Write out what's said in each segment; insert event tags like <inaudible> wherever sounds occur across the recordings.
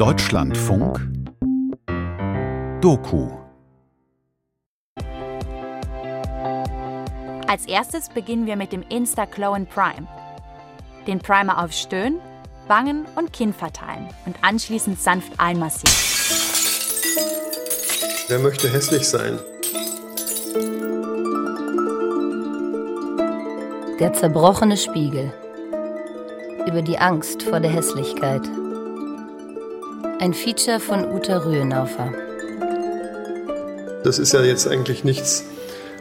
Deutschlandfunk Doku Als erstes beginnen wir mit dem Insta-Glow Prime. Den Primer auf Stirn, Wangen und Kinn verteilen und anschließend sanft einmassieren. Wer möchte hässlich sein? Der zerbrochene Spiegel. Über die Angst vor der Hässlichkeit. Ein Feature von Uta Rühenaufer. Das ist ja jetzt eigentlich nichts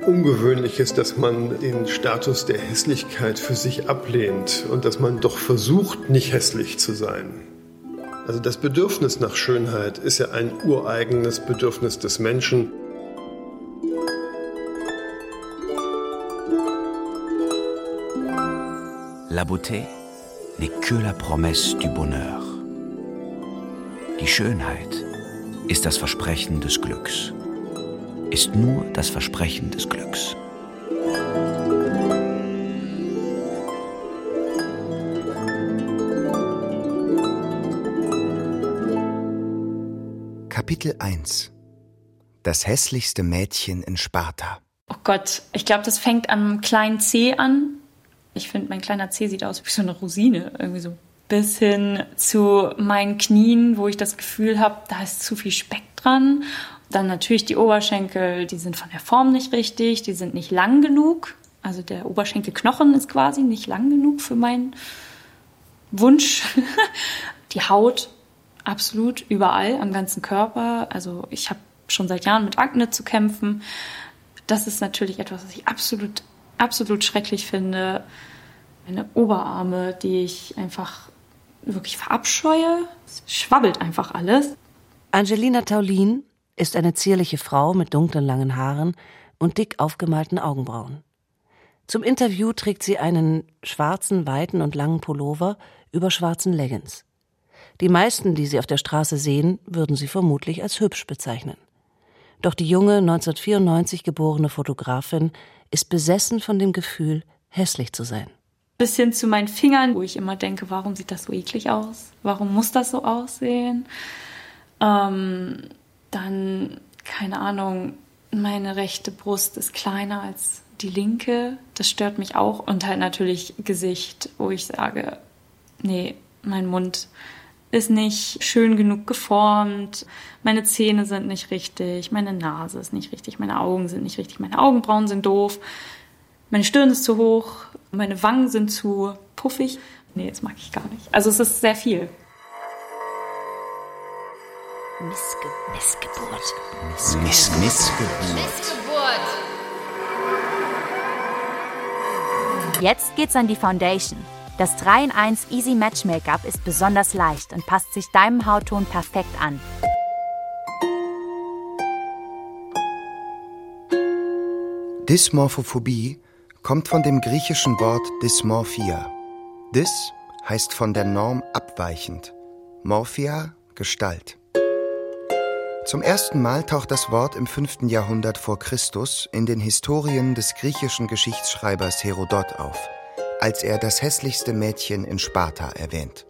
Ungewöhnliches, dass man den Status der Hässlichkeit für sich ablehnt und dass man doch versucht, nicht hässlich zu sein. Also das Bedürfnis nach Schönheit ist ja ein ureigenes Bedürfnis des Menschen. La beauté n'est que la promesse du bonheur. Die Schönheit ist das Versprechen des Glücks, ist nur das Versprechen des Glücks. Kapitel 1 Das hässlichste Mädchen in Sparta. Oh Gott, ich glaube, das fängt am kleinen C an. Ich finde, mein kleiner C sieht aus wie so eine Rosine, irgendwie so bis hin zu meinen Knien, wo ich das Gefühl habe, da ist zu viel Speck dran. Dann natürlich die Oberschenkel, die sind von der Form nicht richtig, die sind nicht lang genug. Also der Oberschenkelknochen ist quasi nicht lang genug für meinen Wunsch. <laughs> die Haut absolut überall am ganzen Körper. Also ich habe schon seit Jahren mit Akne zu kämpfen. Das ist natürlich etwas, was ich absolut, absolut schrecklich finde. Meine Oberarme, die ich einfach wirklich verabscheue. Es schwabbelt einfach alles. Angelina Taulin ist eine zierliche Frau mit dunklen langen Haaren und dick aufgemalten Augenbrauen. Zum Interview trägt sie einen schwarzen, weiten und langen Pullover über schwarzen Leggings. Die meisten, die sie auf der Straße sehen, würden sie vermutlich als hübsch bezeichnen. Doch die junge 1994 geborene Fotografin ist besessen von dem Gefühl, hässlich zu sein bis hin zu meinen Fingern, wo ich immer denke, warum sieht das so eklig aus? Warum muss das so aussehen? Ähm, dann, keine Ahnung, meine rechte Brust ist kleiner als die linke. Das stört mich auch. Und halt natürlich Gesicht, wo ich sage, nee, mein Mund ist nicht schön genug geformt, meine Zähne sind nicht richtig, meine Nase ist nicht richtig, meine Augen sind nicht richtig, meine Augenbrauen sind doof, meine Stirn ist zu hoch, meine Wangen sind zu puffig. Nee, das mag ich gar nicht. Also es ist sehr viel. Missge Missgeburt. Miss Miss Missgeburt. Missgeburt. Jetzt geht's an die Foundation. Das 3 in 1 Easy Match Make-up ist besonders leicht und passt sich deinem Hautton perfekt an. Dysmorphophobie kommt von dem griechischen Wort Dysmorphia. Dys heißt von der Norm abweichend, Morphia Gestalt. Zum ersten Mal taucht das Wort im 5. Jahrhundert vor Christus in den Historien des griechischen Geschichtsschreibers Herodot auf, als er das hässlichste Mädchen in Sparta erwähnt.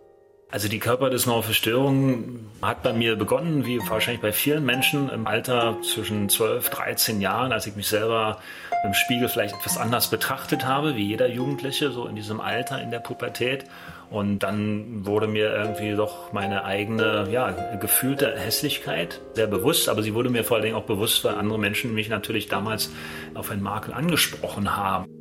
Also die körperdysmorphe Störung hat bei mir begonnen, wie wahrscheinlich bei vielen Menschen im Alter zwischen 12, 13 Jahren, als ich mich selber im Spiegel vielleicht etwas anders betrachtet habe, wie jeder Jugendliche, so in diesem Alter, in der Pubertät. Und dann wurde mir irgendwie doch meine eigene, ja, gefühlte Hässlichkeit sehr bewusst, aber sie wurde mir vor allen Dingen auch bewusst, weil andere Menschen mich natürlich damals auf einen Makel angesprochen haben.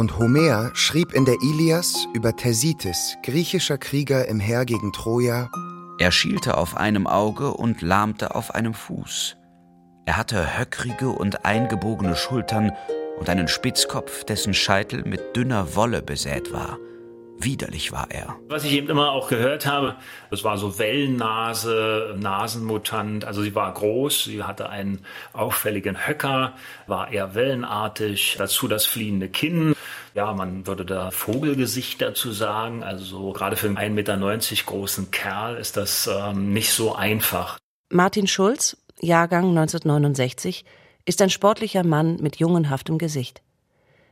Und Homer schrieb in der Ilias über Thersites, griechischer Krieger im Heer gegen Troja, Er schielte auf einem Auge und lahmte auf einem Fuß. Er hatte höckrige und eingebogene Schultern und einen Spitzkopf, dessen Scheitel mit dünner Wolle besät war. Widerlich war er. Was ich eben immer auch gehört habe, das war so Wellennase, Nasenmutant. Also sie war groß, sie hatte einen auffälligen Höcker, war eher wellenartig. Dazu das fliehende Kinn. Ja, man würde da Vogelgesicht dazu sagen. Also so gerade für einen 1,90 Meter großen Kerl ist das ähm, nicht so einfach. Martin Schulz, Jahrgang 1969, ist ein sportlicher Mann mit jungenhaftem Gesicht.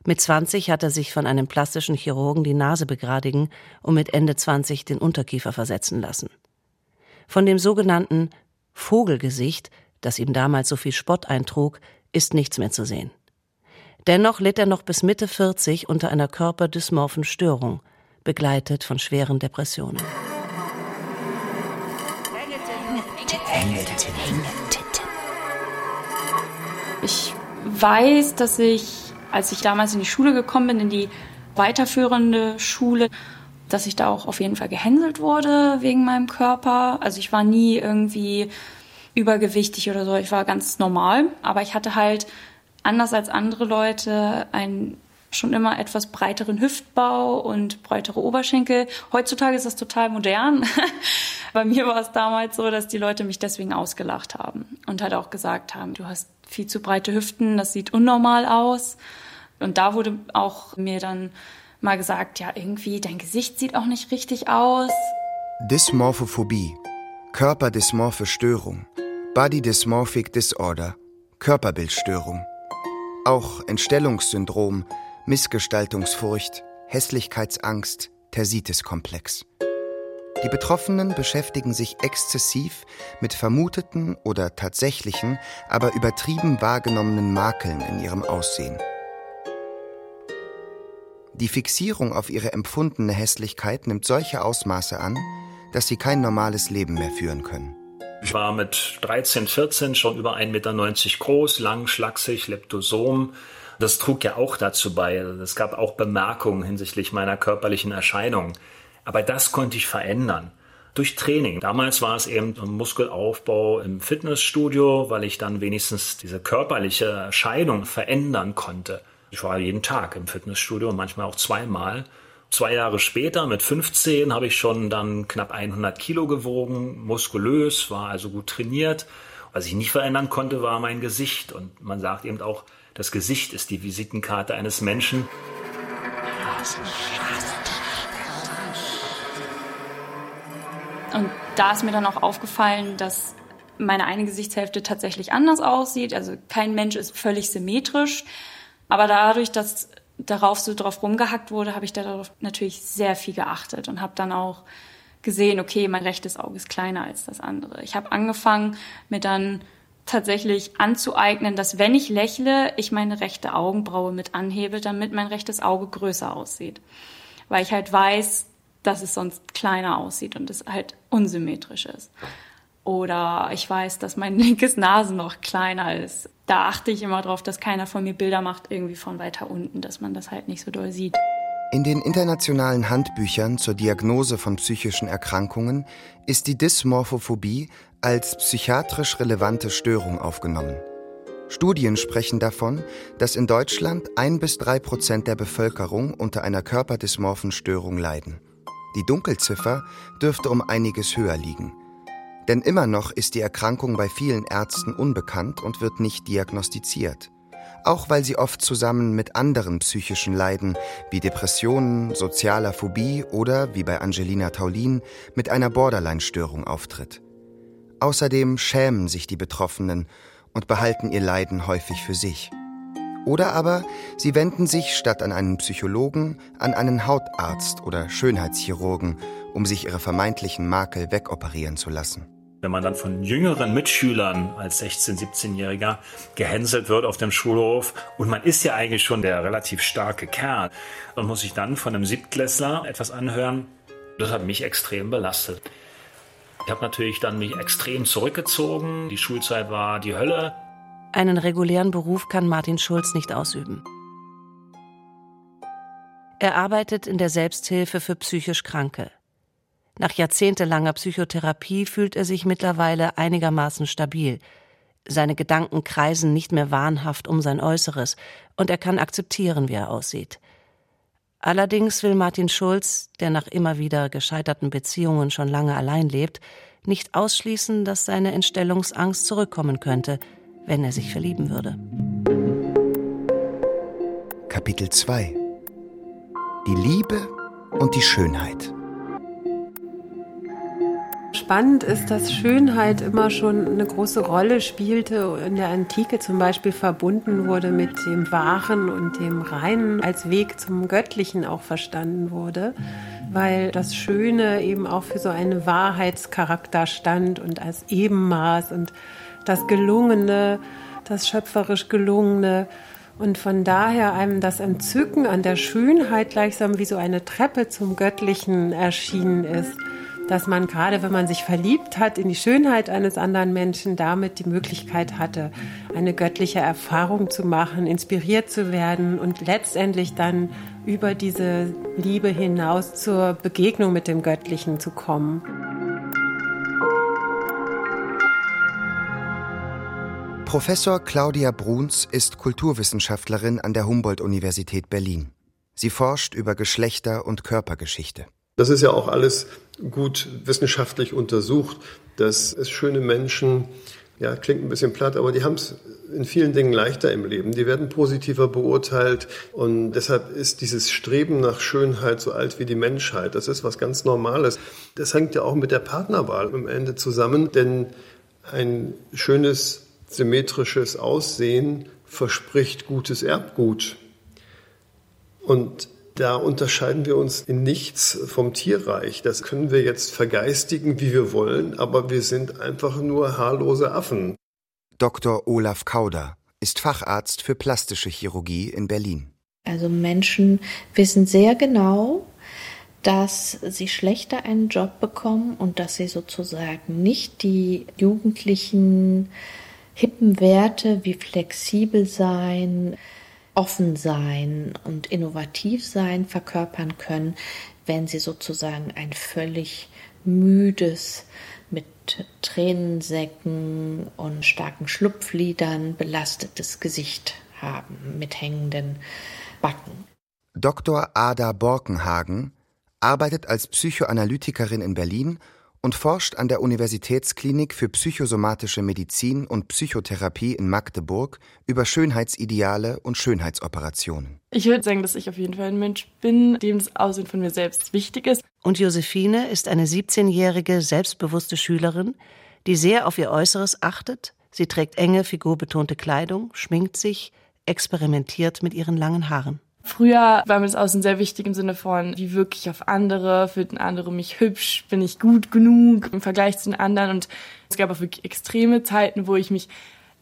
Mit 20 hat er sich von einem plastischen Chirurgen die Nase begradigen und mit Ende 20 den Unterkiefer versetzen lassen. Von dem sogenannten Vogelgesicht, das ihm damals so viel Spott eintrug, ist nichts mehr zu sehen. Dennoch litt er noch bis Mitte 40 unter einer körperdysmorphen Störung, begleitet von schweren Depressionen. Ich weiß, dass ich, als ich damals in die Schule gekommen bin, in die weiterführende Schule, dass ich da auch auf jeden Fall gehänselt wurde wegen meinem Körper. Also ich war nie irgendwie übergewichtig oder so. Ich war ganz normal, aber ich hatte halt anders als andere Leute einen schon immer etwas breiteren Hüftbau und breitere Oberschenkel. Heutzutage ist das total modern. <laughs> Bei mir war es damals so, dass die Leute mich deswegen ausgelacht haben und halt auch gesagt haben, du hast viel zu breite Hüften, das sieht unnormal aus. Und da wurde auch mir dann mal gesagt, ja, irgendwie dein Gesicht sieht auch nicht richtig aus. Dysmorphophobie, Körperdysmorphe Störung, Body Dysmorphic Disorder, Körperbildstörung. Auch Entstellungssyndrom, Missgestaltungsfurcht, Hässlichkeitsangst, Tersitis-Komplex. Die Betroffenen beschäftigen sich exzessiv mit vermuteten oder tatsächlichen, aber übertrieben wahrgenommenen Makeln in ihrem Aussehen. Die Fixierung auf ihre empfundene Hässlichkeit nimmt solche Ausmaße an, dass sie kein normales Leben mehr führen können. Ich war mit 13, 14 schon über 1,90 Meter groß, lang, schlaksig, Leptosom. Das trug ja auch dazu bei. Es gab auch Bemerkungen hinsichtlich meiner körperlichen Erscheinung. Aber das konnte ich verändern. Durch Training. Damals war es eben ein Muskelaufbau im Fitnessstudio, weil ich dann wenigstens diese körperliche Erscheinung verändern konnte. Ich war jeden Tag im Fitnessstudio, manchmal auch zweimal. Zwei Jahre später, mit 15, habe ich schon dann knapp 100 Kilo gewogen, muskulös, war also gut trainiert. Was ich nicht verändern konnte, war mein Gesicht. Und man sagt eben auch, das Gesicht ist die Visitenkarte eines Menschen. Und da ist mir dann auch aufgefallen, dass meine eine Gesichtshälfte tatsächlich anders aussieht. Also kein Mensch ist völlig symmetrisch. Aber dadurch, dass darauf so drauf rumgehackt wurde, habe ich darauf natürlich sehr viel geachtet und habe dann auch gesehen, okay, mein rechtes Auge ist kleiner als das andere. Ich habe angefangen, mir dann tatsächlich anzueignen, dass wenn ich lächle, ich meine rechte Augenbraue mit anhebe, damit mein rechtes Auge größer aussieht. Weil ich halt weiß, dass es sonst kleiner aussieht und es halt unsymmetrisch ist. Oder ich weiß, dass mein <laughs> linkes Nasenloch kleiner ist. Da achte ich immer drauf, dass keiner von mir Bilder macht, irgendwie von weiter unten, dass man das halt nicht so doll sieht. In den internationalen Handbüchern zur Diagnose von psychischen Erkrankungen ist die Dysmorphophobie als psychiatrisch relevante Störung aufgenommen. Studien sprechen davon, dass in Deutschland ein bis drei Prozent der Bevölkerung unter einer körperdysmorphen Störung leiden. Die Dunkelziffer dürfte um einiges höher liegen. Denn immer noch ist die Erkrankung bei vielen Ärzten unbekannt und wird nicht diagnostiziert. Auch weil sie oft zusammen mit anderen psychischen Leiden wie Depressionen, sozialer Phobie oder, wie bei Angelina Taulin, mit einer Borderline-Störung auftritt. Außerdem schämen sich die Betroffenen und behalten ihr Leiden häufig für sich. Oder aber sie wenden sich statt an einen Psychologen an einen Hautarzt oder Schönheitschirurgen, um sich ihre vermeintlichen Makel wegoperieren zu lassen. Wenn man dann von jüngeren Mitschülern als 16-, 17-Jähriger gehänselt wird auf dem Schulhof und man ist ja eigentlich schon der relativ starke Kerl und muss sich dann von einem Siebtklässler etwas anhören, das hat mich extrem belastet. Ich habe natürlich dann mich extrem zurückgezogen. Die Schulzeit war die Hölle. Einen regulären Beruf kann Martin Schulz nicht ausüben. Er arbeitet in der Selbsthilfe für psychisch Kranke. Nach jahrzehntelanger Psychotherapie fühlt er sich mittlerweile einigermaßen stabil. Seine Gedanken kreisen nicht mehr wahnhaft um sein Äußeres und er kann akzeptieren, wie er aussieht. Allerdings will Martin Schulz, der nach immer wieder gescheiterten Beziehungen schon lange allein lebt, nicht ausschließen, dass seine Entstellungsangst zurückkommen könnte, wenn er sich verlieben würde. Kapitel 2 Die Liebe und die Schönheit Spannend ist, dass Schönheit immer schon eine große Rolle spielte, in der Antike zum Beispiel verbunden wurde mit dem Wahren und dem Reinen, als Weg zum Göttlichen auch verstanden wurde. weil das Schöne eben auch für so einen Wahrheitscharakter stand und als Ebenmaß und das Gelungene, das schöpferisch Gelungene. Und von daher einem das Entzücken an der Schönheit gleichsam wie so eine Treppe zum Göttlichen erschienen ist dass man gerade, wenn man sich verliebt hat in die Schönheit eines anderen Menschen, damit die Möglichkeit hatte, eine göttliche Erfahrung zu machen, inspiriert zu werden und letztendlich dann über diese Liebe hinaus zur Begegnung mit dem Göttlichen zu kommen. Professor Claudia Bruns ist Kulturwissenschaftlerin an der Humboldt-Universität Berlin. Sie forscht über Geschlechter- und Körpergeschichte. Das ist ja auch alles gut wissenschaftlich untersucht, dass es schöne Menschen, ja, klingt ein bisschen platt, aber die haben es in vielen Dingen leichter im Leben. Die werden positiver beurteilt und deshalb ist dieses Streben nach Schönheit so alt wie die Menschheit. Das ist was ganz Normales. Das hängt ja auch mit der Partnerwahl am Ende zusammen, denn ein schönes, symmetrisches Aussehen verspricht gutes Erbgut. Und da unterscheiden wir uns in nichts vom Tierreich. Das können wir jetzt vergeistigen, wie wir wollen, aber wir sind einfach nur haarlose Affen. Dr. Olaf Kauder ist Facharzt für plastische Chirurgie in Berlin. Also Menschen wissen sehr genau, dass sie schlechter einen Job bekommen und dass sie sozusagen nicht die jugendlichen hippen Werte wie flexibel sein, offen sein und innovativ sein verkörpern können, wenn sie sozusagen ein völlig müdes, mit Tränensäcken und starken Schlupflidern belastetes Gesicht haben, mit hängenden Backen. Dr. Ada Borkenhagen arbeitet als Psychoanalytikerin in Berlin und forscht an der Universitätsklinik für psychosomatische Medizin und Psychotherapie in Magdeburg über Schönheitsideale und Schönheitsoperationen. Ich würde sagen, dass ich auf jeden Fall ein Mensch bin, dem das Aussehen von mir selbst wichtig ist. Und Josephine ist eine 17-jährige, selbstbewusste Schülerin, die sehr auf ihr Äußeres achtet. Sie trägt enge, figurbetonte Kleidung, schminkt sich, experimentiert mit ihren langen Haaren. Früher war mir das Aussehen sehr wichtig im Sinne von, wie wirke ich auf andere, finden andere mich hübsch, bin ich gut genug im Vergleich zu den anderen. Und es gab auch wirklich extreme Zeiten, wo ich mich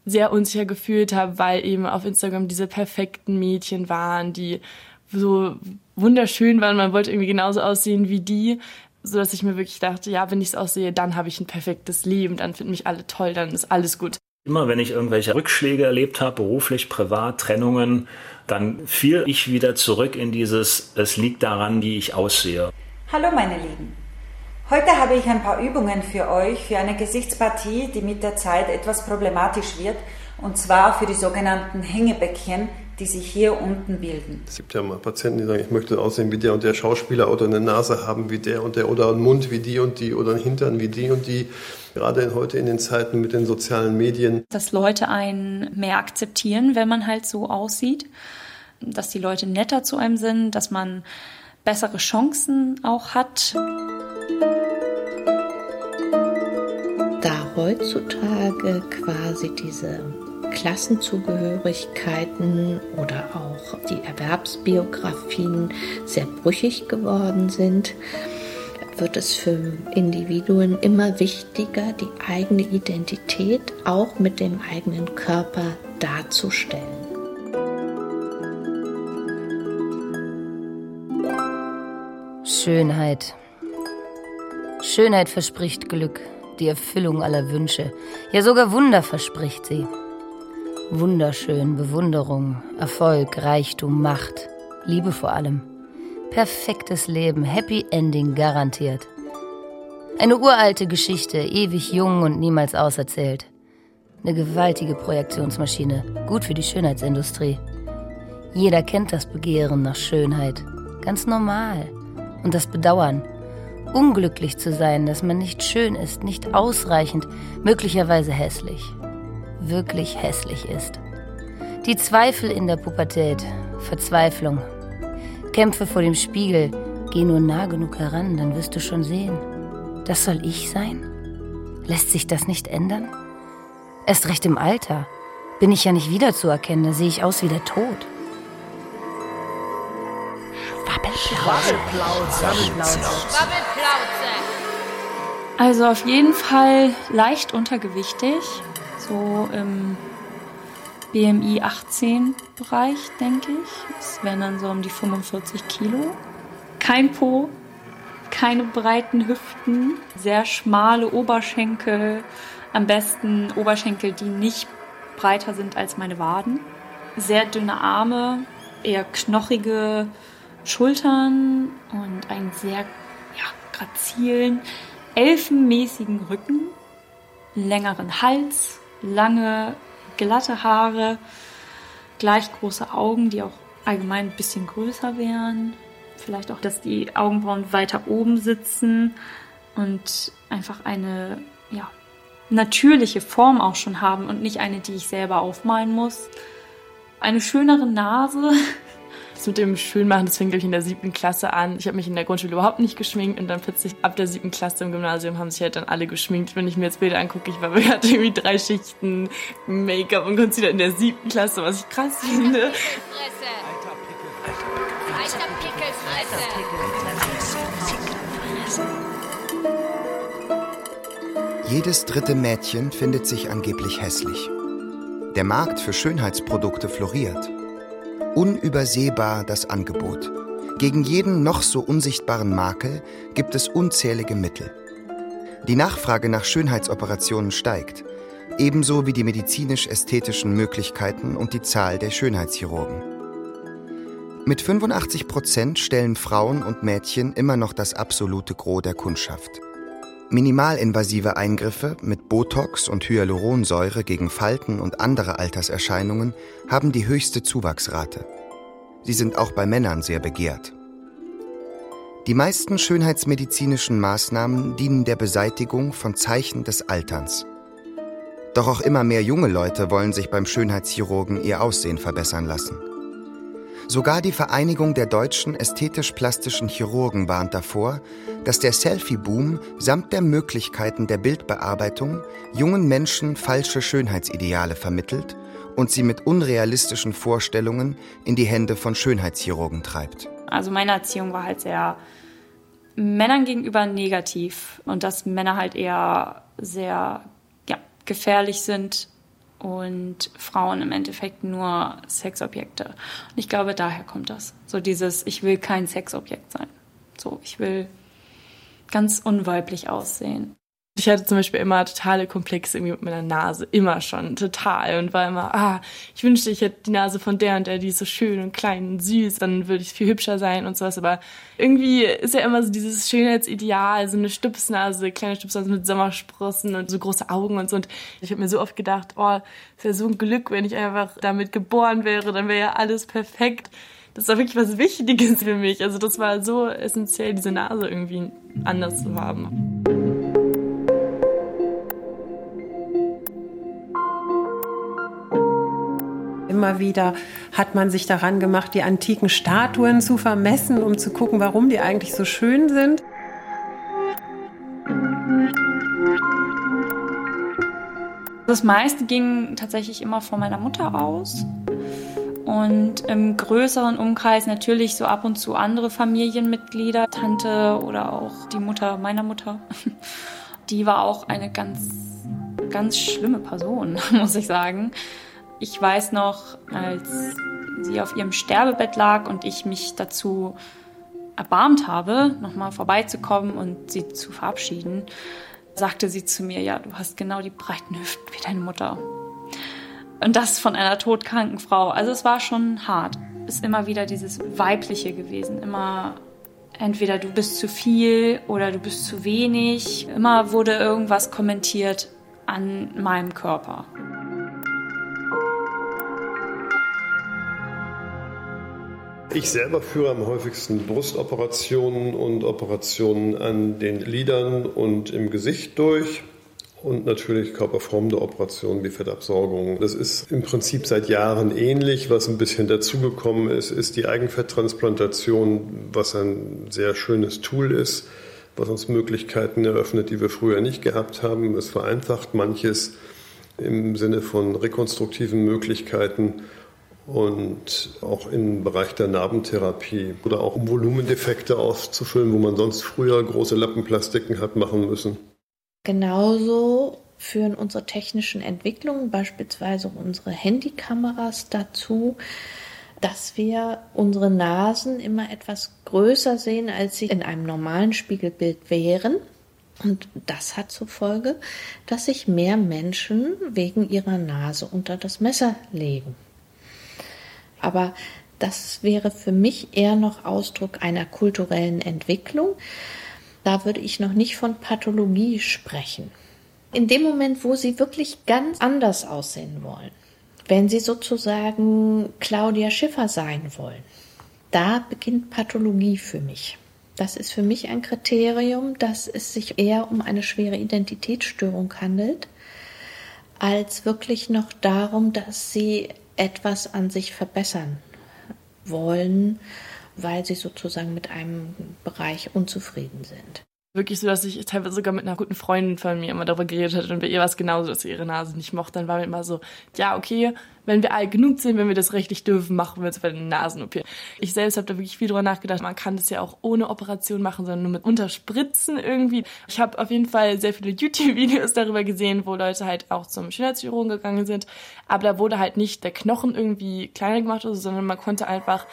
sehr unsicher gefühlt habe, weil eben auf Instagram diese perfekten Mädchen waren, die so wunderschön waren. Man wollte irgendwie genauso aussehen wie die, so dass ich mir wirklich dachte, ja, wenn ich es aussehe, dann habe ich ein perfektes Leben, dann finden mich alle toll, dann ist alles gut. Immer wenn ich irgendwelche Rückschläge erlebt habe, beruflich, privat, Trennungen, dann fiel ich wieder zurück in dieses, es liegt daran, wie ich aussehe. Hallo meine Lieben. Heute habe ich ein paar Übungen für euch für eine Gesichtspartie, die mit der Zeit etwas problematisch wird, und zwar für die sogenannten Hängebäckchen, die sich hier unten bilden. Es gibt ja mal Patienten, die sagen, ich möchte aussehen wie der und der Schauspieler oder eine Nase haben wie der und der oder einen Mund wie die und die oder einen Hintern wie die und die. Gerade heute in den Zeiten mit den sozialen Medien. Dass Leute einen mehr akzeptieren, wenn man halt so aussieht. Dass die Leute netter zu einem sind, dass man bessere Chancen auch hat. Da heutzutage quasi diese Klassenzugehörigkeiten oder auch die Erwerbsbiografien sehr brüchig geworden sind, wird es für Individuen immer wichtiger, die eigene Identität auch mit dem eigenen Körper darzustellen. Schönheit. Schönheit verspricht Glück, die Erfüllung aller Wünsche. Ja, sogar Wunder verspricht sie. Wunderschön, Bewunderung, Erfolg, Reichtum, Macht, Liebe vor allem. Perfektes Leben, Happy Ending garantiert. Eine uralte Geschichte, ewig jung und niemals auserzählt. Eine gewaltige Projektionsmaschine, gut für die Schönheitsindustrie. Jeder kennt das Begehren nach Schönheit. Ganz normal. Und das Bedauern. Unglücklich zu sein, dass man nicht schön ist, nicht ausreichend, möglicherweise hässlich wirklich hässlich ist. Die Zweifel in der Pubertät, Verzweiflung, Kämpfe vor dem Spiegel, geh nur nah genug heran, dann wirst du schon sehen. Das soll ich sein? Lässt sich das nicht ändern? Erst recht im Alter. Bin ich ja nicht wiederzuerkennen, da sehe ich aus wie der Tod. Also auf jeden Fall leicht untergewichtig, so im BMI 18 Bereich, denke ich. Das wären dann so um die 45 Kilo. Kein Po, keine breiten Hüften, sehr schmale Oberschenkel, am besten Oberschenkel, die nicht breiter sind als meine Waden. Sehr dünne Arme, eher knochige Schultern und einen sehr ja, grazilen, elfenmäßigen Rücken, längeren Hals, lange glatte Haare, gleich große Augen, die auch allgemein ein bisschen größer wären. Vielleicht auch, dass die Augenbrauen weiter oben sitzen und einfach eine ja, natürliche Form auch schon haben und nicht eine, die ich selber aufmalen muss. Eine schönere Nase, <laughs> Das mit dem Schönmachen, das fing, glaube ich, in der siebten Klasse an. Ich habe mich in der Grundschule überhaupt nicht geschminkt und dann plötzlich ab der siebten Klasse im Gymnasium haben sich halt dann alle geschminkt. Wenn ich mir jetzt Bilder angucke, ich war <laughs> hatten irgendwie drei Schichten Make-up und Concealer in der siebten Klasse, was ich krass finde. Jedes dritte Mädchen findet sich angeblich hässlich. Der Markt für Schönheitsprodukte floriert. Unübersehbar das Angebot. Gegen jeden noch so unsichtbaren Makel gibt es unzählige Mittel. Die Nachfrage nach Schönheitsoperationen steigt, ebenso wie die medizinisch-ästhetischen Möglichkeiten und die Zahl der Schönheitschirurgen. Mit 85 Prozent stellen Frauen und Mädchen immer noch das absolute Gros der Kundschaft. Minimalinvasive Eingriffe mit Botox und Hyaluronsäure gegen Falten und andere Alterserscheinungen haben die höchste Zuwachsrate. Sie sind auch bei Männern sehr begehrt. Die meisten schönheitsmedizinischen Maßnahmen dienen der Beseitigung von Zeichen des Alterns. Doch auch immer mehr junge Leute wollen sich beim Schönheitschirurgen ihr Aussehen verbessern lassen. Sogar die Vereinigung der deutschen ästhetisch-plastischen Chirurgen warnt davor, dass der Selfie-Boom samt der Möglichkeiten der Bildbearbeitung jungen Menschen falsche Schönheitsideale vermittelt und sie mit unrealistischen Vorstellungen in die Hände von Schönheitschirurgen treibt. Also meine Erziehung war halt sehr Männern gegenüber negativ und dass Männer halt eher sehr ja, gefährlich sind und Frauen im Endeffekt nur Sexobjekte. Und ich glaube, daher kommt das. So dieses, ich will kein Sexobjekt sein. So, ich will ganz unweiblich aussehen. Ich hatte zum Beispiel immer totale Komplexe irgendwie mit meiner Nase, immer schon, total. Und war immer, ah, ich wünschte, ich hätte die Nase von der und der, die ist so schön und klein und süß, dann würde ich viel hübscher sein und sowas. Aber irgendwie ist ja immer so dieses Schönheitsideal, so eine Stupsnase, kleine Stupsnase mit Sommersprossen und so große Augen und so. Und ich habe mir so oft gedacht, oh, es wäre so ein Glück, wenn ich einfach damit geboren wäre, dann wäre ja alles perfekt. Das war wirklich was Wichtiges für mich. Also das war so essentiell, diese Nase irgendwie anders zu haben. Immer wieder hat man sich daran gemacht, die antiken Statuen zu vermessen, um zu gucken, warum die eigentlich so schön sind. Das meiste ging tatsächlich immer von meiner Mutter aus. Und im größeren Umkreis natürlich so ab und zu andere Familienmitglieder, Tante oder auch die Mutter meiner Mutter. <laughs> Die war auch eine ganz, ganz schlimme Person, <laughs> muss ich sagen. Ich weiß noch, als sie auf ihrem Sterbebett lag und ich mich dazu erbarmt habe, nochmal vorbeizukommen und sie zu verabschieden, sagte sie zu mir, ja, du hast genau die breiten Hüften wie deine Mutter. Und das von einer todkranken Frau. Also es war schon hart. Ist immer wieder dieses Weibliche gewesen. Immer entweder du bist zu viel oder du bist zu wenig. Immer wurde irgendwas kommentiert an meinem Körper. Ich selber führe am häufigsten Brustoperationen und Operationen an den Lidern und im Gesicht durch und natürlich körperformende Operationen wie Fettabsaugung. Das ist im Prinzip seit Jahren ähnlich. Was ein bisschen dazugekommen ist, ist die Eigenfetttransplantation, was ein sehr schönes Tool ist, was uns Möglichkeiten eröffnet, die wir früher nicht gehabt haben. Es vereinfacht manches im Sinne von rekonstruktiven Möglichkeiten und auch im Bereich der Narbentherapie oder auch um Volumendefekte auszufüllen, wo man sonst früher große Lappenplastiken hat machen müssen. Genauso führen unsere technischen Entwicklungen, beispielsweise unsere Handykameras dazu, dass wir unsere Nasen immer etwas größer sehen, als sie in einem normalen Spiegelbild wären. Und das hat zur Folge, dass sich mehr Menschen wegen ihrer Nase unter das Messer legen. Aber das wäre für mich eher noch Ausdruck einer kulturellen Entwicklung. Da würde ich noch nicht von Pathologie sprechen. In dem Moment, wo Sie wirklich ganz anders aussehen wollen, wenn Sie sozusagen Claudia Schiffer sein wollen, da beginnt Pathologie für mich. Das ist für mich ein Kriterium, dass es sich eher um eine schwere Identitätsstörung handelt, als wirklich noch darum, dass sie etwas an sich verbessern wollen, weil sie sozusagen mit einem Bereich unzufrieden sind wirklich so, dass ich teilweise sogar mit einer guten Freundin von mir immer darüber geredet hatte und bei ihr war es genauso, dass sie ihre Nase nicht mochte. Dann war mir immer so, ja, okay, wenn wir alt genug sind, wenn wir das rechtlich dürfen, machen wir jetzt bei den Nasen-OP. Ich selbst habe da wirklich viel drüber nachgedacht. Man kann das ja auch ohne Operation machen, sondern nur mit Unterspritzen irgendwie. Ich habe auf jeden Fall sehr viele <laughs> YouTube-Videos darüber gesehen, wo Leute halt auch zum Schönheitschirurgen gegangen sind. Aber da wurde halt nicht der Knochen irgendwie kleiner gemacht, sondern man konnte einfach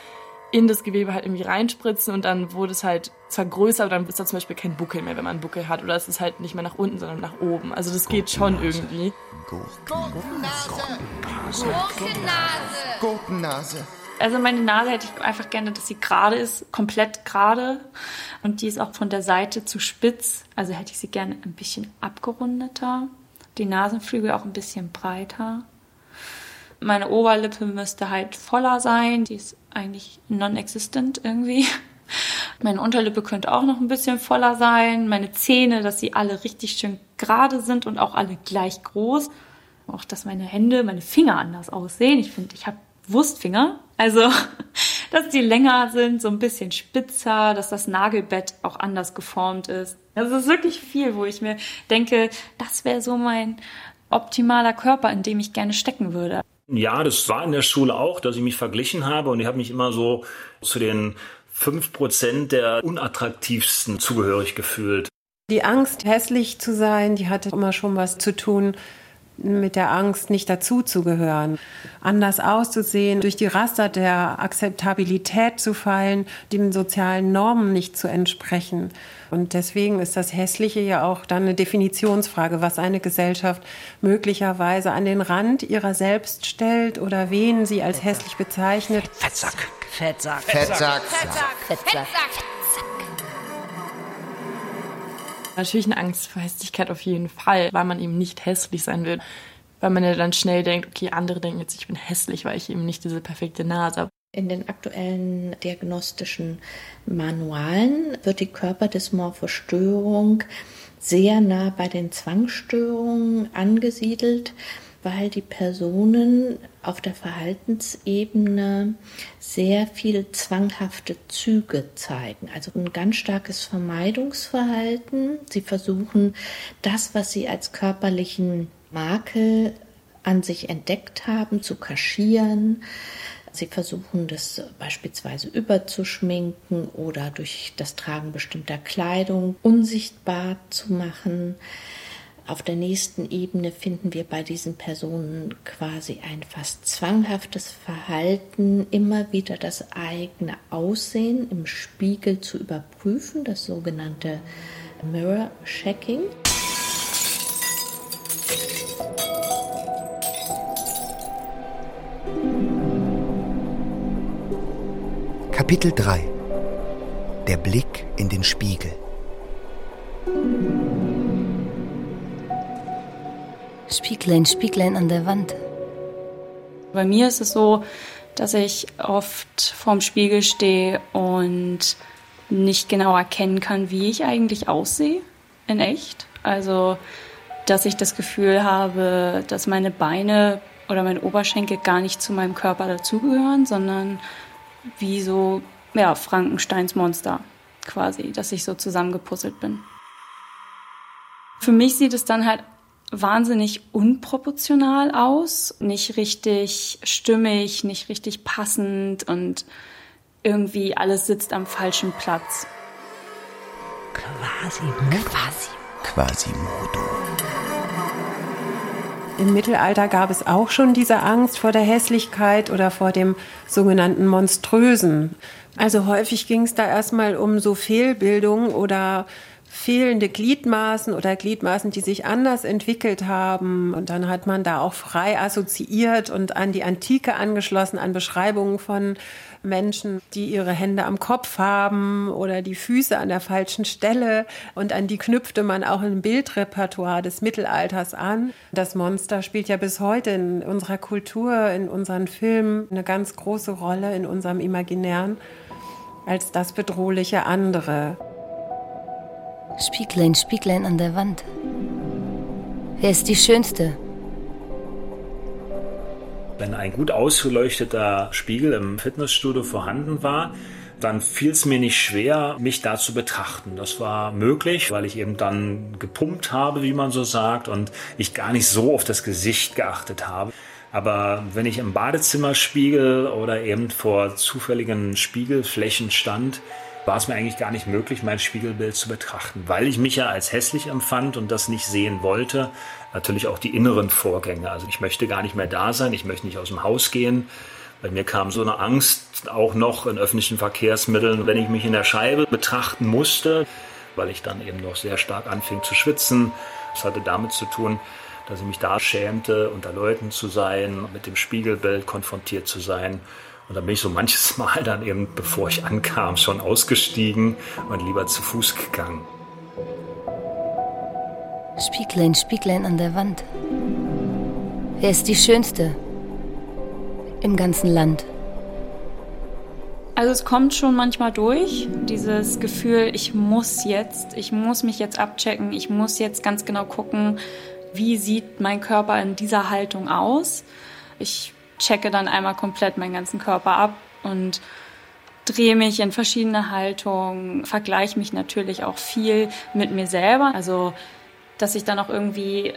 in das Gewebe halt irgendwie reinspritzen und dann wurde es halt zwar größer, aber dann ist da zum Beispiel kein Buckel mehr, wenn man einen Buckel hat. Oder es ist halt nicht mehr nach unten, sondern nach oben. Also das geht schon irgendwie. Gurkennase! Gurkennase! Gurkennase! Also meine Nase hätte ich einfach gerne, dass sie gerade ist, komplett gerade. Und die ist auch von der Seite zu spitz. Also hätte ich sie gerne ein bisschen abgerundeter. Die Nasenflügel auch ein bisschen breiter. Meine Oberlippe müsste halt voller sein. Die ist eigentlich non-existent irgendwie. Meine Unterlippe könnte auch noch ein bisschen voller sein. Meine Zähne, dass sie alle richtig schön gerade sind und auch alle gleich groß. Auch, dass meine Hände, meine Finger anders aussehen. Ich finde, ich habe Wurstfinger. Also, <laughs> dass die länger sind, so ein bisschen spitzer, dass das Nagelbett auch anders geformt ist. Also, es ist wirklich viel, wo ich mir denke, das wäre so mein optimaler Körper, in dem ich gerne stecken würde. Ja, das war in der Schule auch, dass ich mich verglichen habe und ich habe mich immer so zu den fünf Prozent der unattraktivsten zugehörig gefühlt. Die Angst, hässlich zu sein, die hatte immer schon was zu tun mit der Angst, nicht dazuzugehören, anders auszusehen, durch die Raster der Akzeptabilität zu fallen, den sozialen Normen nicht zu entsprechen. Und deswegen ist das Hässliche ja auch dann eine Definitionsfrage, was eine Gesellschaft möglicherweise an den Rand ihrer selbst stellt oder wen sie als hässlich bezeichnet. Fettsack. Fettsack. Fettsack. Fettsack. Fettsack. Natürlich eine Angst vor Hässlichkeit auf jeden Fall, weil man eben nicht hässlich sein will. Weil man ja dann schnell denkt, okay, andere denken jetzt, ich bin hässlich, weil ich eben nicht diese perfekte Nase habe. In den aktuellen diagnostischen Manualen wird die Körperdysmorphe-Störung sehr nah bei den Zwangsstörungen angesiedelt weil die Personen auf der Verhaltensebene sehr viel zwanghafte Züge zeigen. Also ein ganz starkes Vermeidungsverhalten. Sie versuchen das, was sie als körperlichen Makel an sich entdeckt haben, zu kaschieren. Sie versuchen das beispielsweise überzuschminken oder durch das Tragen bestimmter Kleidung unsichtbar zu machen. Auf der nächsten Ebene finden wir bei diesen Personen quasi ein fast zwanghaftes Verhalten, immer wieder das eigene Aussehen im Spiegel zu überprüfen, das sogenannte Mirror Checking. Kapitel 3 Der Blick in den Spiegel Spieglein, Spieglein an der Wand. Bei mir ist es so, dass ich oft vorm Spiegel stehe und nicht genau erkennen kann, wie ich eigentlich aussehe in echt. Also, dass ich das Gefühl habe, dass meine Beine oder meine Oberschenkel gar nicht zu meinem Körper dazugehören, sondern wie so, ja, Frankensteins Monster quasi, dass ich so zusammengepuzzelt bin. Für mich sieht es dann halt wahnsinnig unproportional aus, nicht richtig stimmig, nicht richtig passend und irgendwie alles sitzt am falschen Platz. Quasimodo. Quasi. Quasimodo. Im Mittelalter gab es auch schon diese Angst vor der Hässlichkeit oder vor dem sogenannten Monströsen. Also häufig ging es da erstmal um so Fehlbildungen oder fehlende Gliedmaßen oder Gliedmaßen, die sich anders entwickelt haben. Und dann hat man da auch frei assoziiert und an die Antike angeschlossen, an Beschreibungen von Menschen, die ihre Hände am Kopf haben oder die Füße an der falschen Stelle. Und an die knüpfte man auch ein Bildrepertoire des Mittelalters an. Das Monster spielt ja bis heute in unserer Kultur, in unseren Filmen eine ganz große Rolle in unserem Imaginären als das bedrohliche andere. Spieglein, Spieglein an der Wand. Wer ist die Schönste? Wenn ein gut ausgeleuchteter Spiegel im Fitnessstudio vorhanden war, dann fiel es mir nicht schwer, mich da zu betrachten. Das war möglich, weil ich eben dann gepumpt habe, wie man so sagt, und ich gar nicht so auf das Gesicht geachtet habe. Aber wenn ich im Badezimmerspiegel oder eben vor zufälligen Spiegelflächen stand, war es mir eigentlich gar nicht möglich, mein Spiegelbild zu betrachten, weil ich mich ja als hässlich empfand und das nicht sehen wollte. Natürlich auch die inneren Vorgänge. Also ich möchte gar nicht mehr da sein, ich möchte nicht aus dem Haus gehen. Bei mir kam so eine Angst auch noch in öffentlichen Verkehrsmitteln, wenn ich mich in der Scheibe betrachten musste, weil ich dann eben noch sehr stark anfing zu schwitzen. Das hatte damit zu tun, dass ich mich da schämte, unter Leuten zu sein, mit dem Spiegelbild konfrontiert zu sein. Und dann bin ich so manches <laughs> Mal dann eben, bevor ich ankam, schon ausgestiegen und lieber zu Fuß gegangen. Spieglein, Spieglein an der Wand. Wer ist die Schönste im ganzen Land? Also es kommt schon manchmal durch, dieses Gefühl, ich muss jetzt, ich muss mich jetzt abchecken, ich muss jetzt ganz genau gucken, wie sieht mein Körper in dieser Haltung aus. Ich checke dann einmal komplett meinen ganzen Körper ab und drehe mich in verschiedene Haltungen, vergleiche mich natürlich auch viel mit mir selber. Also, dass ich dann auch irgendwie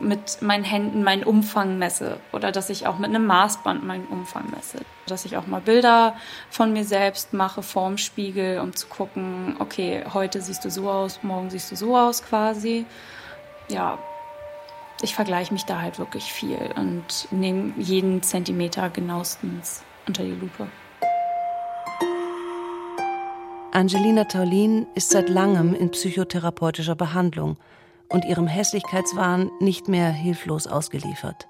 mit meinen Händen meinen Umfang messe oder dass ich auch mit einem Maßband meinen Umfang messe. Dass ich auch mal Bilder von mir selbst mache vorm Spiegel, um zu gucken, okay, heute siehst du so aus, morgen siehst du so aus quasi. Ja, ich vergleiche mich da halt wirklich viel und nehme jeden Zentimeter genauestens unter die Lupe. Angelina Taulin ist seit langem in psychotherapeutischer Behandlung und ihrem Hässlichkeitswahn nicht mehr hilflos ausgeliefert.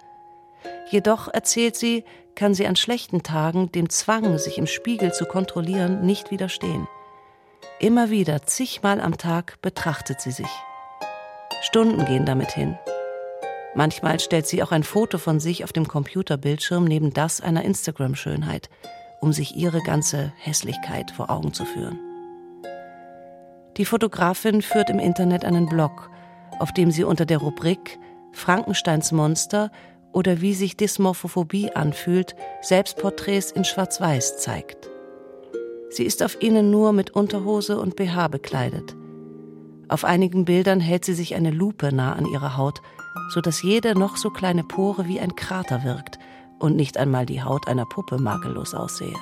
Jedoch, erzählt sie, kann sie an schlechten Tagen dem Zwang, sich im Spiegel zu kontrollieren, nicht widerstehen. Immer wieder, zigmal am Tag, betrachtet sie sich. Stunden gehen damit hin. Manchmal stellt sie auch ein Foto von sich auf dem Computerbildschirm neben das einer Instagram-Schönheit, um sich ihre ganze Hässlichkeit vor Augen zu führen. Die Fotografin führt im Internet einen Blog, auf dem sie unter der Rubrik Frankensteins Monster oder wie sich Dysmorphophobie anfühlt, Selbstporträts in Schwarz-Weiß zeigt. Sie ist auf ihnen nur mit Unterhose und BH bekleidet. Auf einigen Bildern hält sie sich eine Lupe nah an ihre Haut so dass jede noch so kleine Pore wie ein Krater wirkt und nicht einmal die Haut einer Puppe makellos aussehe.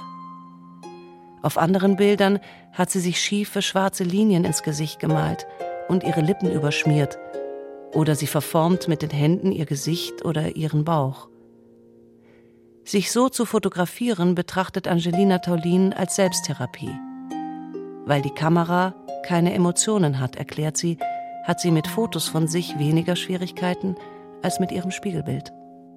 Auf anderen Bildern hat sie sich schiefe schwarze Linien ins Gesicht gemalt und ihre Lippen überschmiert, oder sie verformt mit den Händen ihr Gesicht oder ihren Bauch. Sich so zu fotografieren betrachtet Angelina Taulin als Selbsttherapie. Weil die Kamera keine Emotionen hat, erklärt sie, hat sie mit Fotos von sich weniger Schwierigkeiten als mit ihrem Spiegelbild.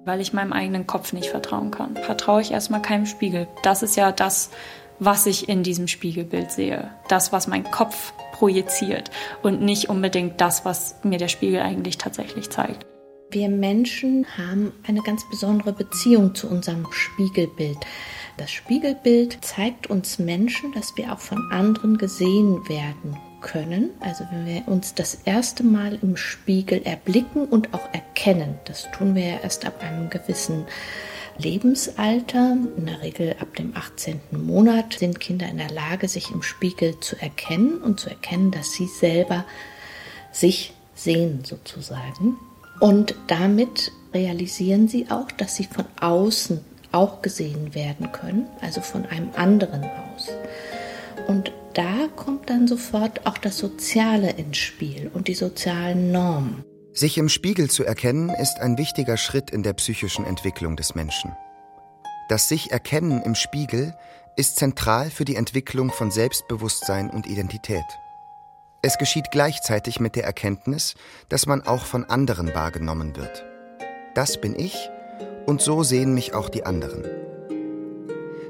Weil ich meinem eigenen Kopf nicht vertrauen kann. Vertraue ich erstmal keinem Spiegel. Das ist ja das, was ich in diesem Spiegelbild sehe. Das, was mein Kopf projiziert und nicht unbedingt das, was mir der Spiegel eigentlich tatsächlich zeigt. Wir Menschen haben eine ganz besondere Beziehung zu unserem Spiegelbild. Das Spiegelbild zeigt uns Menschen, dass wir auch von anderen gesehen werden können, also wenn wir uns das erste Mal im Spiegel erblicken und auch erkennen, das tun wir ja erst ab einem gewissen Lebensalter, in der Regel ab dem 18. Monat, sind Kinder in der Lage, sich im Spiegel zu erkennen und zu erkennen, dass sie selber sich sehen sozusagen. Und damit realisieren sie auch, dass sie von außen auch gesehen werden können, also von einem anderen aus. Und da kommt dann sofort auch das Soziale ins Spiel und die sozialen Normen. Sich im Spiegel zu erkennen, ist ein wichtiger Schritt in der psychischen Entwicklung des Menschen. Das sich erkennen im Spiegel ist zentral für die Entwicklung von Selbstbewusstsein und Identität. Es geschieht gleichzeitig mit der Erkenntnis, dass man auch von anderen wahrgenommen wird. Das bin ich und so sehen mich auch die anderen.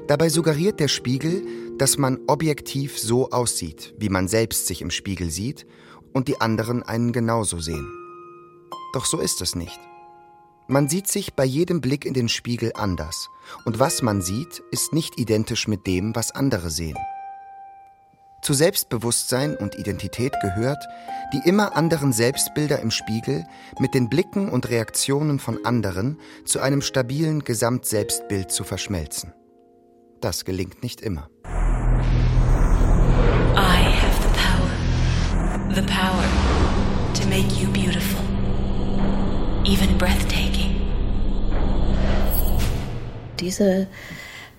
Dabei suggeriert der Spiegel, dass man objektiv so aussieht, wie man selbst sich im Spiegel sieht und die anderen einen genauso sehen. Doch so ist es nicht. Man sieht sich bei jedem Blick in den Spiegel anders, und was man sieht, ist nicht identisch mit dem, was andere sehen. Zu Selbstbewusstsein und Identität gehört, die immer anderen Selbstbilder im Spiegel mit den Blicken und Reaktionen von anderen zu einem stabilen Gesamtselbstbild zu verschmelzen. Das gelingt nicht immer. I have the power. The power to make you beautiful. Even breathtaking. Diese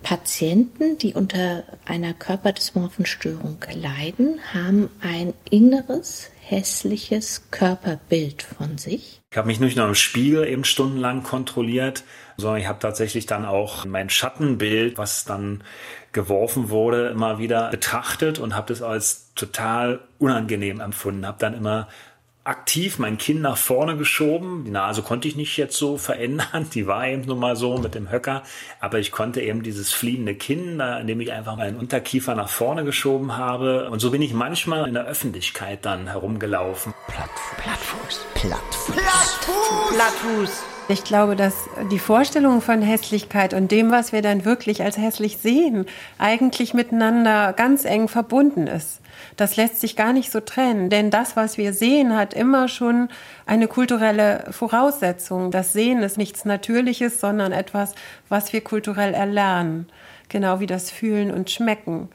Patienten, die unter einer körperdysmorphen Störung leiden, haben ein inneres, hässliches Körperbild von sich. Ich habe mich nicht nur im Spiegel eben stundenlang kontrolliert, sondern ich habe tatsächlich dann auch mein Schattenbild, was dann geworfen wurde, immer wieder betrachtet und habe das als total unangenehm empfunden. Habe dann immer aktiv mein Kinn nach vorne geschoben. Die Nase konnte ich nicht jetzt so verändern, die war eben nun mal so mit dem Höcker, aber ich konnte eben dieses fliehende Kinn, indem ich einfach meinen Unterkiefer nach vorne geschoben habe. Und so bin ich manchmal in der Öffentlichkeit dann herumgelaufen. Plattfuß. Plattfuß. Plattfuß. Plattfuß. Ich glaube, dass die Vorstellung von Hässlichkeit und dem, was wir dann wirklich als hässlich sehen, eigentlich miteinander ganz eng verbunden ist. Das lässt sich gar nicht so trennen, denn das, was wir sehen, hat immer schon eine kulturelle Voraussetzung. Das Sehen ist nichts Natürliches, sondern etwas, was wir kulturell erlernen, genau wie das Fühlen und Schmecken.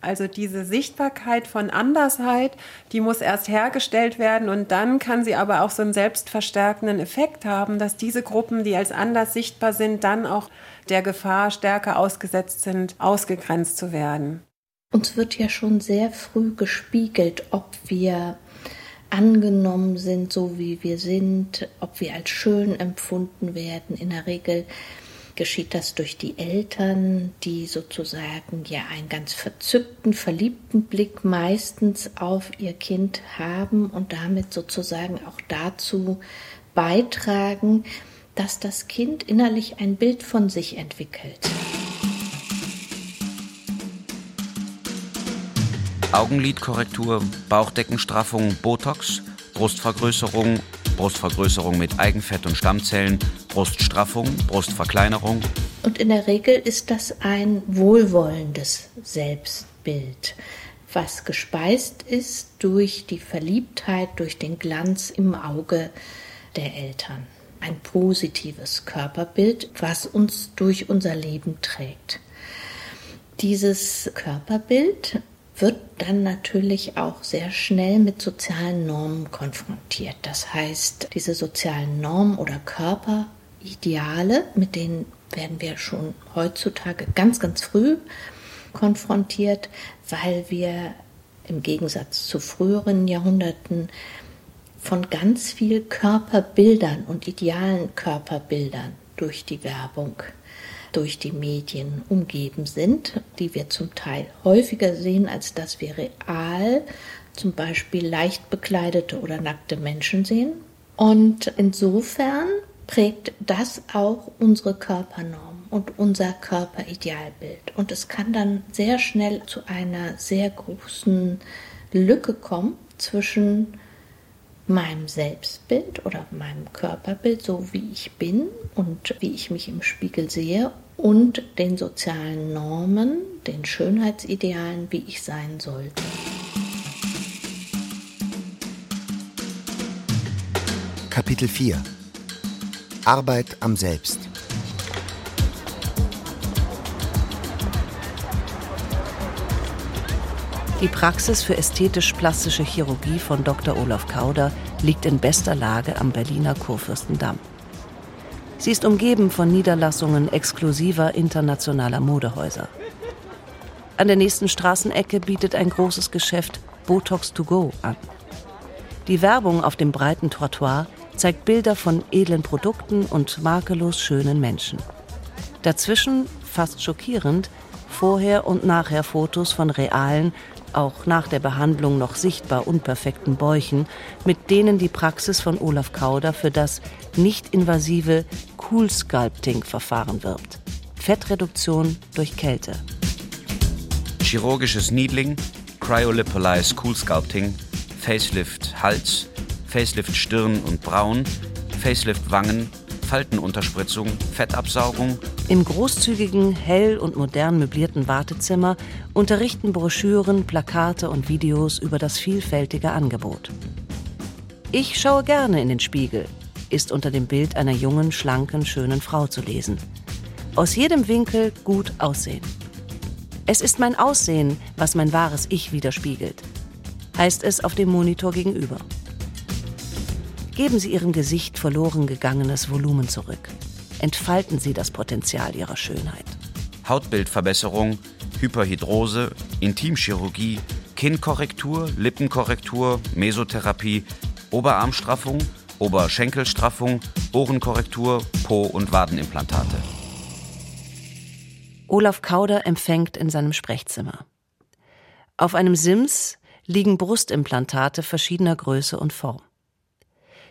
Also diese Sichtbarkeit von Andersheit, die muss erst hergestellt werden und dann kann sie aber auch so einen selbstverstärkenden Effekt haben, dass diese Gruppen, die als anders sichtbar sind, dann auch der Gefahr stärker ausgesetzt sind, ausgegrenzt zu werden. Uns wird ja schon sehr früh gespiegelt, ob wir angenommen sind, so wie wir sind, ob wir als schön empfunden werden. In der Regel geschieht das durch die Eltern, die sozusagen ja einen ganz verzückten, verliebten Blick meistens auf ihr Kind haben und damit sozusagen auch dazu beitragen, dass das Kind innerlich ein Bild von sich entwickelt. Augenlidkorrektur, Bauchdeckenstraffung, Botox, Brustvergrößerung, Brustvergrößerung mit Eigenfett und Stammzellen, Bruststraffung, Brustverkleinerung. Und in der Regel ist das ein wohlwollendes Selbstbild, was gespeist ist durch die Verliebtheit, durch den Glanz im Auge der Eltern. Ein positives Körperbild, was uns durch unser Leben trägt. Dieses Körperbild wird dann natürlich auch sehr schnell mit sozialen Normen konfrontiert. Das heißt, diese sozialen Normen oder Körperideale, mit denen werden wir schon heutzutage ganz, ganz früh konfrontiert, weil wir im Gegensatz zu früheren Jahrhunderten von ganz viel Körperbildern und idealen Körperbildern durch die Werbung durch die Medien umgeben sind, die wir zum Teil häufiger sehen, als dass wir real zum Beispiel leicht bekleidete oder nackte Menschen sehen. Und insofern prägt das auch unsere Körpernorm und unser Körperidealbild. Und es kann dann sehr schnell zu einer sehr großen Lücke kommen zwischen meinem Selbstbild oder meinem Körperbild, so wie ich bin und wie ich mich im Spiegel sehe, und den sozialen Normen, den Schönheitsidealen, wie ich sein sollte. Kapitel 4 Arbeit am Selbst Die Praxis für ästhetisch-plastische Chirurgie von Dr. Olaf Kauder liegt in bester Lage am Berliner Kurfürstendamm. Sie ist umgeben von Niederlassungen exklusiver internationaler Modehäuser. An der nächsten Straßenecke bietet ein großes Geschäft Botox to go an. Die Werbung auf dem breiten Trottoir zeigt Bilder von edlen Produkten und makellos schönen Menschen. Dazwischen, fast schockierend, vorher und nachher Fotos von realen, auch nach der Behandlung noch sichtbar unperfekten Bäuchen, mit denen die Praxis von Olaf Kauder für das nicht-invasive Cool Sculpting Verfahren wirbt. Fettreduktion durch Kälte. Chirurgisches Needling, Cryolipolyze Cool Sculpting, Facelift Hals, Facelift Stirn und Brauen, Facelift Wangen, Faltenunterspritzung, Fettabsaugung. Im großzügigen, hell und modern möblierten Wartezimmer unterrichten Broschüren, Plakate und Videos über das vielfältige Angebot. Ich schaue gerne in den Spiegel, ist unter dem Bild einer jungen, schlanken, schönen Frau zu lesen. Aus jedem Winkel gut aussehen. Es ist mein Aussehen, was mein wahres Ich widerspiegelt, heißt es auf dem Monitor gegenüber. Geben Sie Ihrem Gesicht verloren gegangenes Volumen zurück. Entfalten Sie das Potenzial Ihrer Schönheit. Hautbildverbesserung, Hyperhidrose, Intimchirurgie, Kinnkorrektur, Lippenkorrektur, Mesotherapie, Oberarmstraffung, Oberschenkelstraffung, Ohrenkorrektur, Po- und Wadenimplantate. Olaf Kauder empfängt in seinem Sprechzimmer. Auf einem Sims liegen Brustimplantate verschiedener Größe und Form.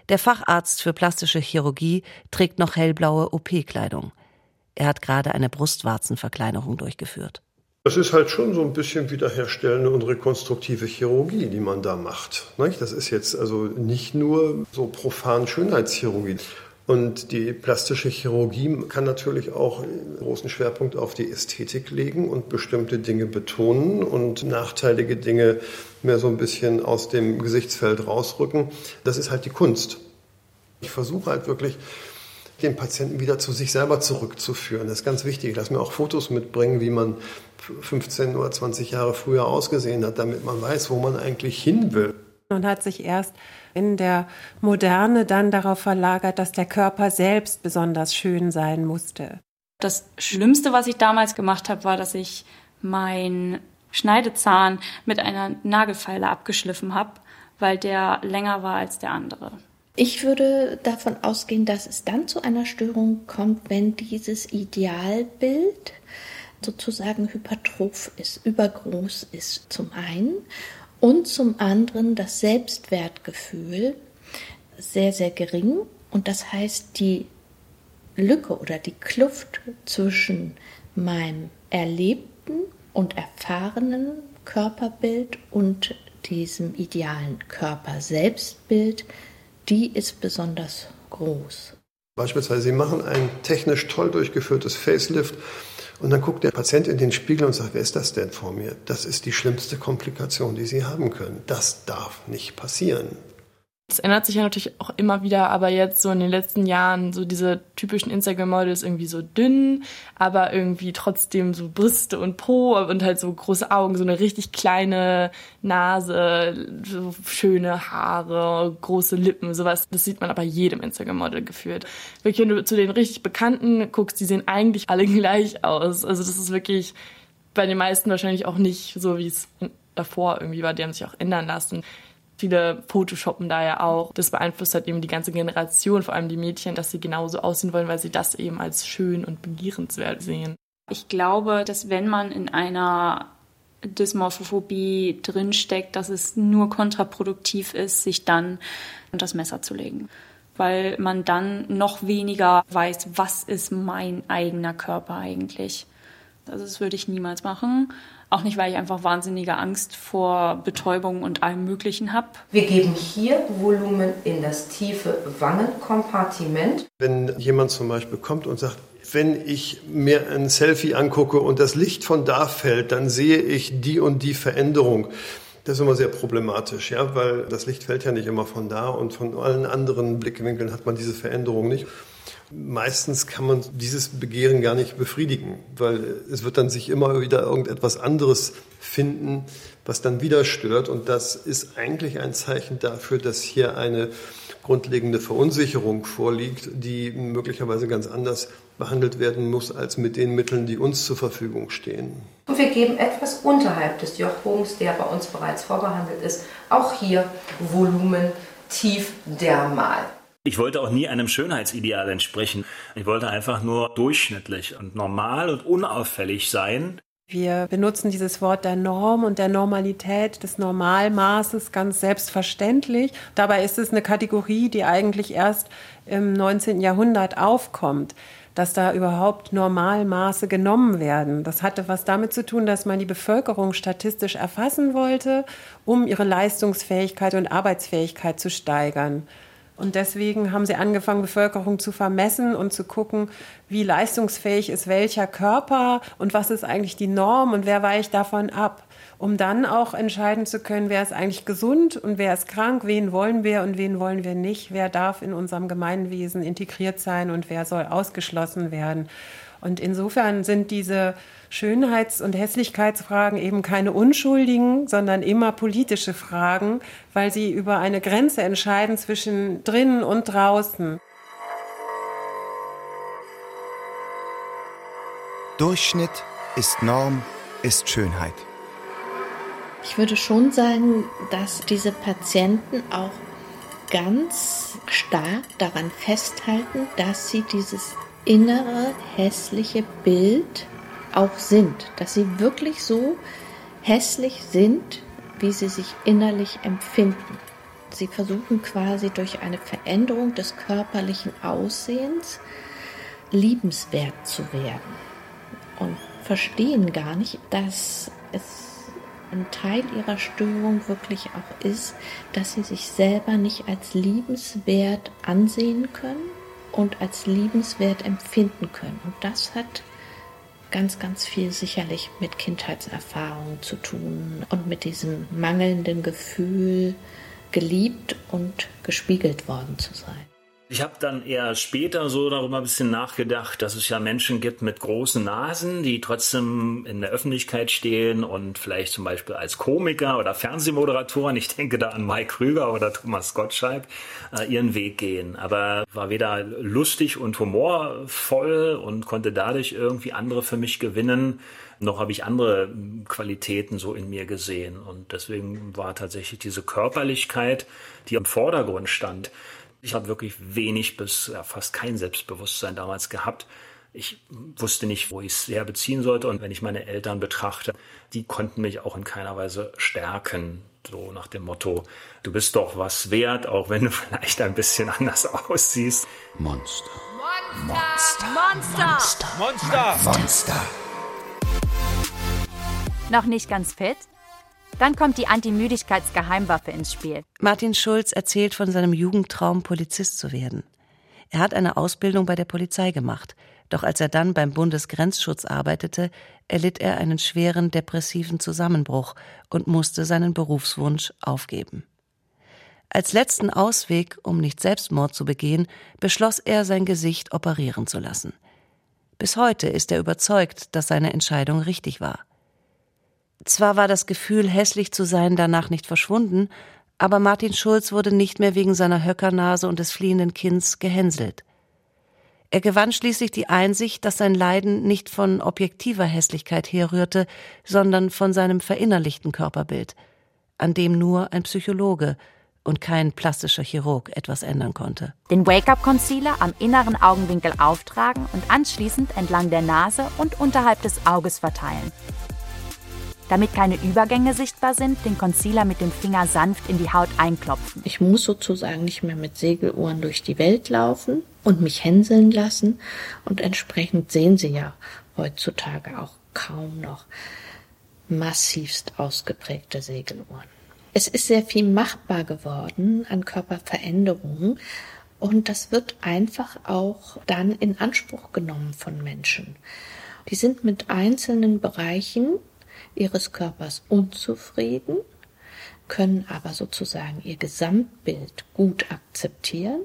Der Facharzt für plastische Chirurgie trägt noch hellblaue OP-Kleidung. Er hat gerade eine Brustwarzenverkleinerung durchgeführt. Das ist halt schon so ein bisschen wiederherstellende und rekonstruktive Chirurgie, die man da macht. Das ist jetzt also nicht nur so profan Schönheitschirurgie. Und die plastische Chirurgie kann natürlich auch einen großen Schwerpunkt auf die Ästhetik legen und bestimmte Dinge betonen und nachteilige Dinge mehr so ein bisschen aus dem Gesichtsfeld rausrücken. Das ist halt die Kunst. Ich versuche halt wirklich, den Patienten wieder zu sich selber zurückzuführen. Das ist ganz wichtig. Lass mir auch Fotos mitbringen, wie man 15 oder 20 Jahre früher ausgesehen hat, damit man weiß, wo man eigentlich hin will. Und hat sich erst in der Moderne dann darauf verlagert, dass der Körper selbst besonders schön sein musste. Das Schlimmste, was ich damals gemacht habe, war, dass ich meinen Schneidezahn mit einer Nagelfeile abgeschliffen habe, weil der länger war als der andere. Ich würde davon ausgehen, dass es dann zu einer Störung kommt, wenn dieses Idealbild sozusagen hypertroph ist, übergroß ist zum einen und zum anderen das Selbstwertgefühl sehr, sehr gering. Und das heißt, die Lücke oder die Kluft zwischen meinem erlebten und erfahrenen Körperbild und diesem idealen Körper-Selbstbild, die ist besonders groß. Beispielsweise, Sie machen ein technisch toll durchgeführtes Facelift und dann guckt der Patient in den Spiegel und sagt, wer ist das denn vor mir? Das ist die schlimmste Komplikation, die Sie haben können. Das darf nicht passieren. Es ändert sich ja natürlich auch immer wieder, aber jetzt so in den letzten Jahren, so diese typischen Instagram-Models irgendwie so dünn, aber irgendwie trotzdem so Brüste und Po und halt so große Augen, so eine richtig kleine Nase, so schöne Haare, große Lippen, sowas. Das sieht man aber jedem Instagram-Model gefühlt. Wirklich, wenn du zu den richtig Bekannten guckst, die sehen eigentlich alle <laughs> gleich aus. Also das ist wirklich bei den meisten wahrscheinlich auch nicht so, wie es davor irgendwie war. Die haben sich auch ändern lassen. Viele Photoshoppen da ja auch. Das beeinflusst halt eben die ganze Generation, vor allem die Mädchen, dass sie genauso aussehen wollen, weil sie das eben als schön und begehrenswert sehen. Ich glaube, dass wenn man in einer Dysmorphophobie drinsteckt, dass es nur kontraproduktiv ist, sich dann das Messer zu legen. Weil man dann noch weniger weiß, was ist mein eigener Körper eigentlich. Also das würde ich niemals machen. Auch nicht, weil ich einfach wahnsinnige Angst vor Betäubung und allem Möglichen habe. Wir geben hier Volumen in das tiefe Wangenkompartiment. Wenn jemand zum Beispiel kommt und sagt, wenn ich mir ein Selfie angucke und das Licht von da fällt, dann sehe ich die und die Veränderung. Das ist immer sehr problematisch, ja, weil das Licht fällt ja nicht immer von da und von allen anderen Blickwinkeln hat man diese Veränderung nicht. Meistens kann man dieses Begehren gar nicht befriedigen, weil es wird dann sich immer wieder irgendetwas anderes finden, was dann wieder stört. Und das ist eigentlich ein Zeichen dafür, dass hier eine grundlegende Verunsicherung vorliegt, die möglicherweise ganz anders behandelt werden muss als mit den Mitteln, die uns zur Verfügung stehen. Und wir geben etwas unterhalb des Jochbogens, der bei uns bereits vorbehandelt ist, auch hier Volumen tief dermal. Ich wollte auch nie einem Schönheitsideal entsprechen. Ich wollte einfach nur durchschnittlich und normal und unauffällig sein. Wir benutzen dieses Wort der Norm und der Normalität, des Normalmaßes ganz selbstverständlich. Dabei ist es eine Kategorie, die eigentlich erst im 19. Jahrhundert aufkommt dass da überhaupt Normalmaße genommen werden. Das hatte was damit zu tun, dass man die Bevölkerung statistisch erfassen wollte, um ihre Leistungsfähigkeit und Arbeitsfähigkeit zu steigern. Und deswegen haben sie angefangen, Bevölkerung zu vermessen und zu gucken, wie leistungsfähig ist welcher Körper und was ist eigentlich die Norm und wer weicht davon ab, um dann auch entscheiden zu können, wer ist eigentlich gesund und wer ist krank, wen wollen wir und wen wollen wir nicht, wer darf in unserem Gemeinwesen integriert sein und wer soll ausgeschlossen werden. Und insofern sind diese Schönheits- und Hässlichkeitsfragen eben keine unschuldigen, sondern immer politische Fragen, weil sie über eine Grenze entscheiden zwischen drinnen und draußen. Durchschnitt ist Norm, ist Schönheit. Ich würde schon sagen, dass diese Patienten auch ganz stark daran festhalten, dass sie dieses innere hässliche Bild auch sind, dass sie wirklich so hässlich sind, wie sie sich innerlich empfinden. Sie versuchen quasi durch eine Veränderung des körperlichen Aussehens liebenswert zu werden und verstehen gar nicht, dass es ein Teil ihrer Störung wirklich auch ist, dass sie sich selber nicht als liebenswert ansehen können und als liebenswert empfinden können. Und das hat ganz, ganz viel sicherlich mit Kindheitserfahrungen zu tun und mit diesem mangelnden Gefühl, geliebt und gespiegelt worden zu sein. Ich habe dann eher später so darüber ein bisschen nachgedacht, dass es ja Menschen gibt mit großen Nasen, die trotzdem in der Öffentlichkeit stehen und vielleicht zum Beispiel als Komiker oder Fernsehmoderatoren, ich denke da an Mike Krüger oder Thomas Gottschalk, äh, ihren Weg gehen. Aber war weder lustig und humorvoll und konnte dadurch irgendwie andere für mich gewinnen, noch habe ich andere Qualitäten so in mir gesehen. Und deswegen war tatsächlich diese Körperlichkeit, die im Vordergrund stand. Ich habe wirklich wenig bis ja, fast kein Selbstbewusstsein damals gehabt. Ich wusste nicht, wo ich es herbeziehen sollte. Und wenn ich meine Eltern betrachte, die konnten mich auch in keiner Weise stärken. So nach dem Motto, du bist doch was wert, auch wenn du <laughs> vielleicht ein bisschen anders aussiehst. Monster. Monster. Monster. Monster. Monster. Noch nicht ganz fit? Dann kommt die Antimüdigkeitsgeheimwaffe ins Spiel. Martin Schulz erzählt von seinem Jugendtraum, Polizist zu werden. Er hat eine Ausbildung bei der Polizei gemacht, doch als er dann beim Bundesgrenzschutz arbeitete, erlitt er einen schweren depressiven Zusammenbruch und musste seinen Berufswunsch aufgeben. Als letzten Ausweg, um nicht Selbstmord zu begehen, beschloss er, sein Gesicht operieren zu lassen. Bis heute ist er überzeugt, dass seine Entscheidung richtig war. Zwar war das Gefühl, hässlich zu sein, danach nicht verschwunden, aber Martin Schulz wurde nicht mehr wegen seiner Höckernase und des fliehenden Kinns gehänselt. Er gewann schließlich die Einsicht, dass sein Leiden nicht von objektiver Hässlichkeit herrührte, sondern von seinem verinnerlichten Körperbild, an dem nur ein Psychologe und kein plastischer Chirurg etwas ändern konnte. Den Wake-up-Concealer am inneren Augenwinkel auftragen und anschließend entlang der Nase und unterhalb des Auges verteilen. Damit keine Übergänge sichtbar sind, den Concealer mit dem Finger sanft in die Haut einklopfen. Ich muss sozusagen nicht mehr mit Segeluhren durch die Welt laufen und mich hänseln lassen. Und entsprechend sehen Sie ja heutzutage auch kaum noch massivst ausgeprägte Segeluhren. Es ist sehr viel machbar geworden an Körperveränderungen und das wird einfach auch dann in Anspruch genommen von Menschen. Die sind mit einzelnen Bereichen ihres Körpers unzufrieden, können aber sozusagen ihr Gesamtbild gut akzeptieren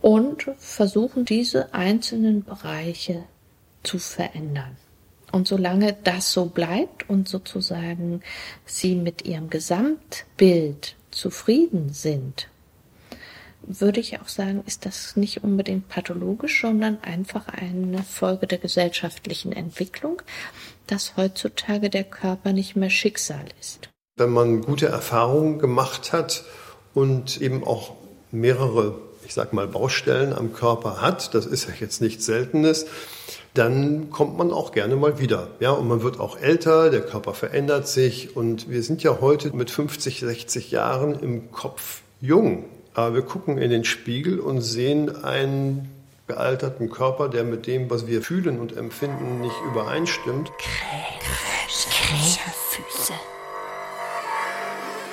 und versuchen diese einzelnen Bereiche zu verändern. Und solange das so bleibt und sozusagen sie mit ihrem Gesamtbild zufrieden sind, würde ich auch sagen, ist das nicht unbedingt pathologisch, sondern einfach eine Folge der gesellschaftlichen Entwicklung, dass heutzutage der Körper nicht mehr Schicksal ist. Wenn man gute Erfahrungen gemacht hat und eben auch mehrere, ich sag mal, Baustellen am Körper hat, das ist ja jetzt nichts Seltenes, dann kommt man auch gerne mal wieder. Ja, und man wird auch älter, der Körper verändert sich und wir sind ja heute mit 50, 60 Jahren im Kopf jung. Aber wir gucken in den Spiegel und sehen einen gealterten Körper, der mit dem, was wir fühlen und empfinden, nicht übereinstimmt. Krähenfüße.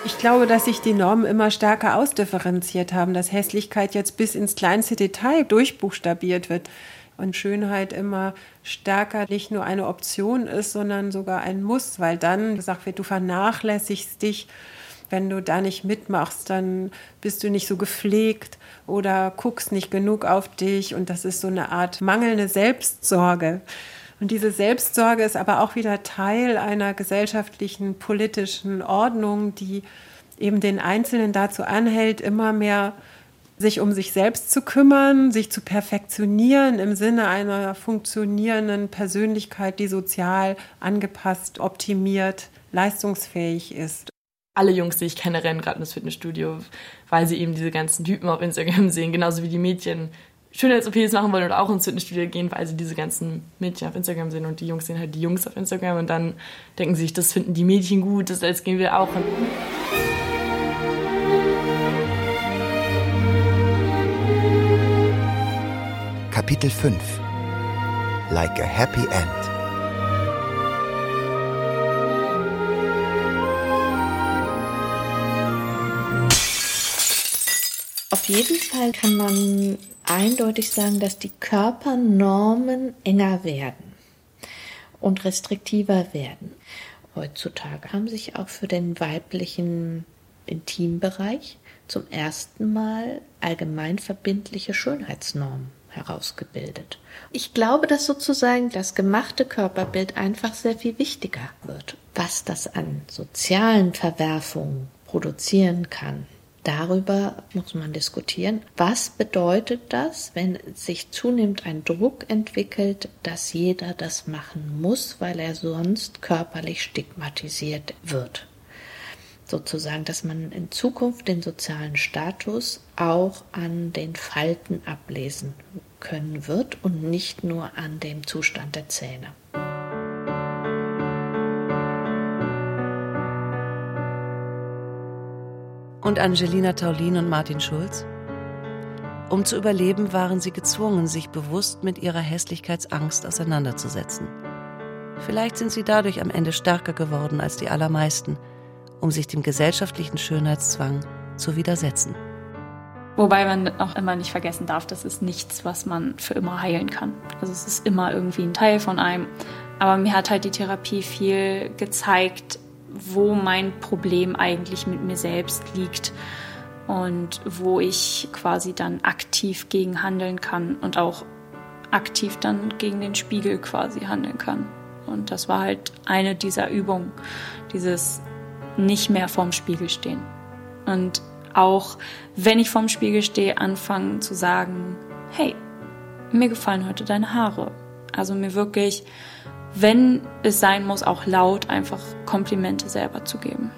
Ich glaube, dass sich die Normen immer stärker ausdifferenziert haben, dass Hässlichkeit jetzt bis ins kleinste Detail durchbuchstabiert wird und Schönheit immer stärker nicht nur eine Option ist, sondern sogar ein Muss, weil dann gesagt wird, du vernachlässigst dich wenn du da nicht mitmachst, dann bist du nicht so gepflegt oder guckst nicht genug auf dich. Und das ist so eine Art mangelnde Selbstsorge. Und diese Selbstsorge ist aber auch wieder Teil einer gesellschaftlichen, politischen Ordnung, die eben den Einzelnen dazu anhält, immer mehr sich um sich selbst zu kümmern, sich zu perfektionieren im Sinne einer funktionierenden Persönlichkeit, die sozial angepasst, optimiert, leistungsfähig ist alle Jungs, die ich kenne, rennen gerade ins Fitnessstudio, weil sie eben diese ganzen Typen auf Instagram <laughs> sehen, genauso wie die Mädchen Schönheits-OPs machen wollen oder auch ins Fitnessstudio gehen, weil sie diese ganzen Mädchen auf Instagram sehen und die Jungs sehen halt die Jungs auf Instagram und dann denken sie sich, das finden die Mädchen gut, das jetzt gehen wir auch. Kapitel 5 Like a Happy End jeden Fall kann man eindeutig sagen, dass die Körpernormen enger werden und restriktiver werden. Heutzutage haben sich auch für den weiblichen Intimbereich zum ersten Mal allgemeinverbindliche Schönheitsnormen herausgebildet. Ich glaube, dass sozusagen das gemachte Körperbild einfach sehr viel wichtiger wird. Was das an sozialen Verwerfungen produzieren kann, darüber muss man diskutieren. Was bedeutet das, wenn sich zunehmend ein Druck entwickelt, dass jeder das machen muss, weil er sonst körperlich stigmatisiert wird? Sozusagen, dass man in Zukunft den sozialen Status auch an den Falten ablesen können wird und nicht nur an dem Zustand der Zähne. Und Angelina Taulin und Martin Schulz? Um zu überleben, waren sie gezwungen, sich bewusst mit ihrer Hässlichkeitsangst auseinanderzusetzen. Vielleicht sind sie dadurch am Ende stärker geworden als die allermeisten, um sich dem gesellschaftlichen Schönheitszwang zu widersetzen. Wobei man auch immer nicht vergessen darf, das ist nichts, was man für immer heilen kann. Also es ist immer irgendwie ein Teil von einem. Aber mir hat halt die Therapie viel gezeigt, wo mein Problem eigentlich mit mir selbst liegt und wo ich quasi dann aktiv gegen handeln kann und auch aktiv dann gegen den Spiegel quasi handeln kann. Und das war halt eine dieser Übungen, dieses nicht mehr vorm Spiegel stehen. Und auch wenn ich vorm Spiegel stehe, anfangen zu sagen, hey, mir gefallen heute deine Haare. Also mir wirklich wenn es sein muss, auch laut einfach Komplimente selber zu geben.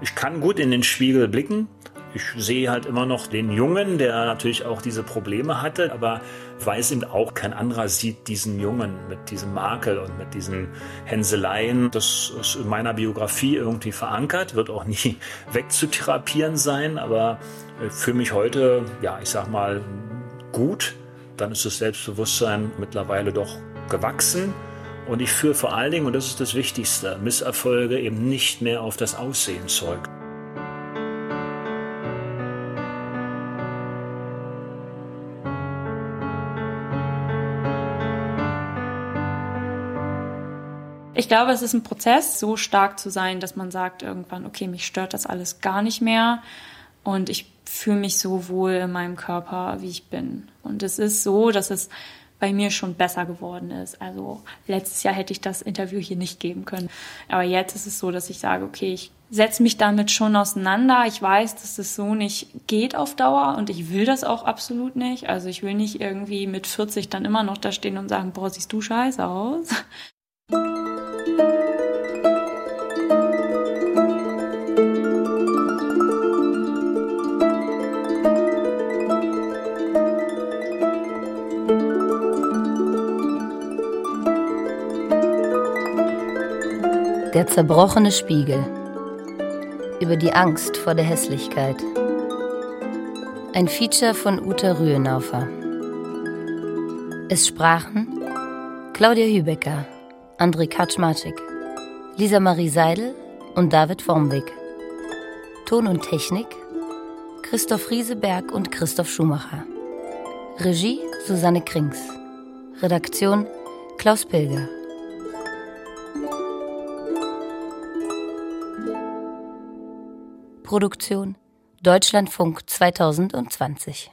Ich kann gut in den Spiegel blicken. Ich sehe halt immer noch den Jungen, der natürlich auch diese Probleme hatte, aber weiß eben auch, kein anderer sieht diesen Jungen mit diesem Makel und mit diesen Hänseleien. Das ist in meiner Biografie irgendwie verankert, wird auch nie <laughs> wegzutherapieren sein, aber für mich heute, ja, ich sag mal, gut. Dann ist das Selbstbewusstsein mittlerweile doch gewachsen. Und ich führe vor allen Dingen, und das ist das Wichtigste, Misserfolge eben nicht mehr auf das Aussehen zurück. Ich glaube, es ist ein Prozess, so stark zu sein, dass man sagt irgendwann, okay, mich stört das alles gar nicht mehr. Und ich fühle mich so wohl in meinem Körper, wie ich bin. Und es ist so, dass es bei mir schon besser geworden ist. Also letztes Jahr hätte ich das Interview hier nicht geben können. Aber jetzt ist es so, dass ich sage, okay, ich setze mich damit schon auseinander. Ich weiß, dass das so nicht geht auf Dauer und ich will das auch absolut nicht. Also ich will nicht irgendwie mit 40 dann immer noch da stehen und sagen, boah, siehst du scheiße aus. Der zerbrochene Spiegel. Über die Angst vor der Hässlichkeit. Ein Feature von Uta Rühenaufer. Es sprachen Claudia Hübecker, André Kaczmarczyk, Lisa Marie Seidel und David Wormwig. Ton und Technik Christoph Rieseberg und Christoph Schumacher. Regie Susanne Krings. Redaktion Klaus Pilger. Produktion. Deutschlandfunk 2020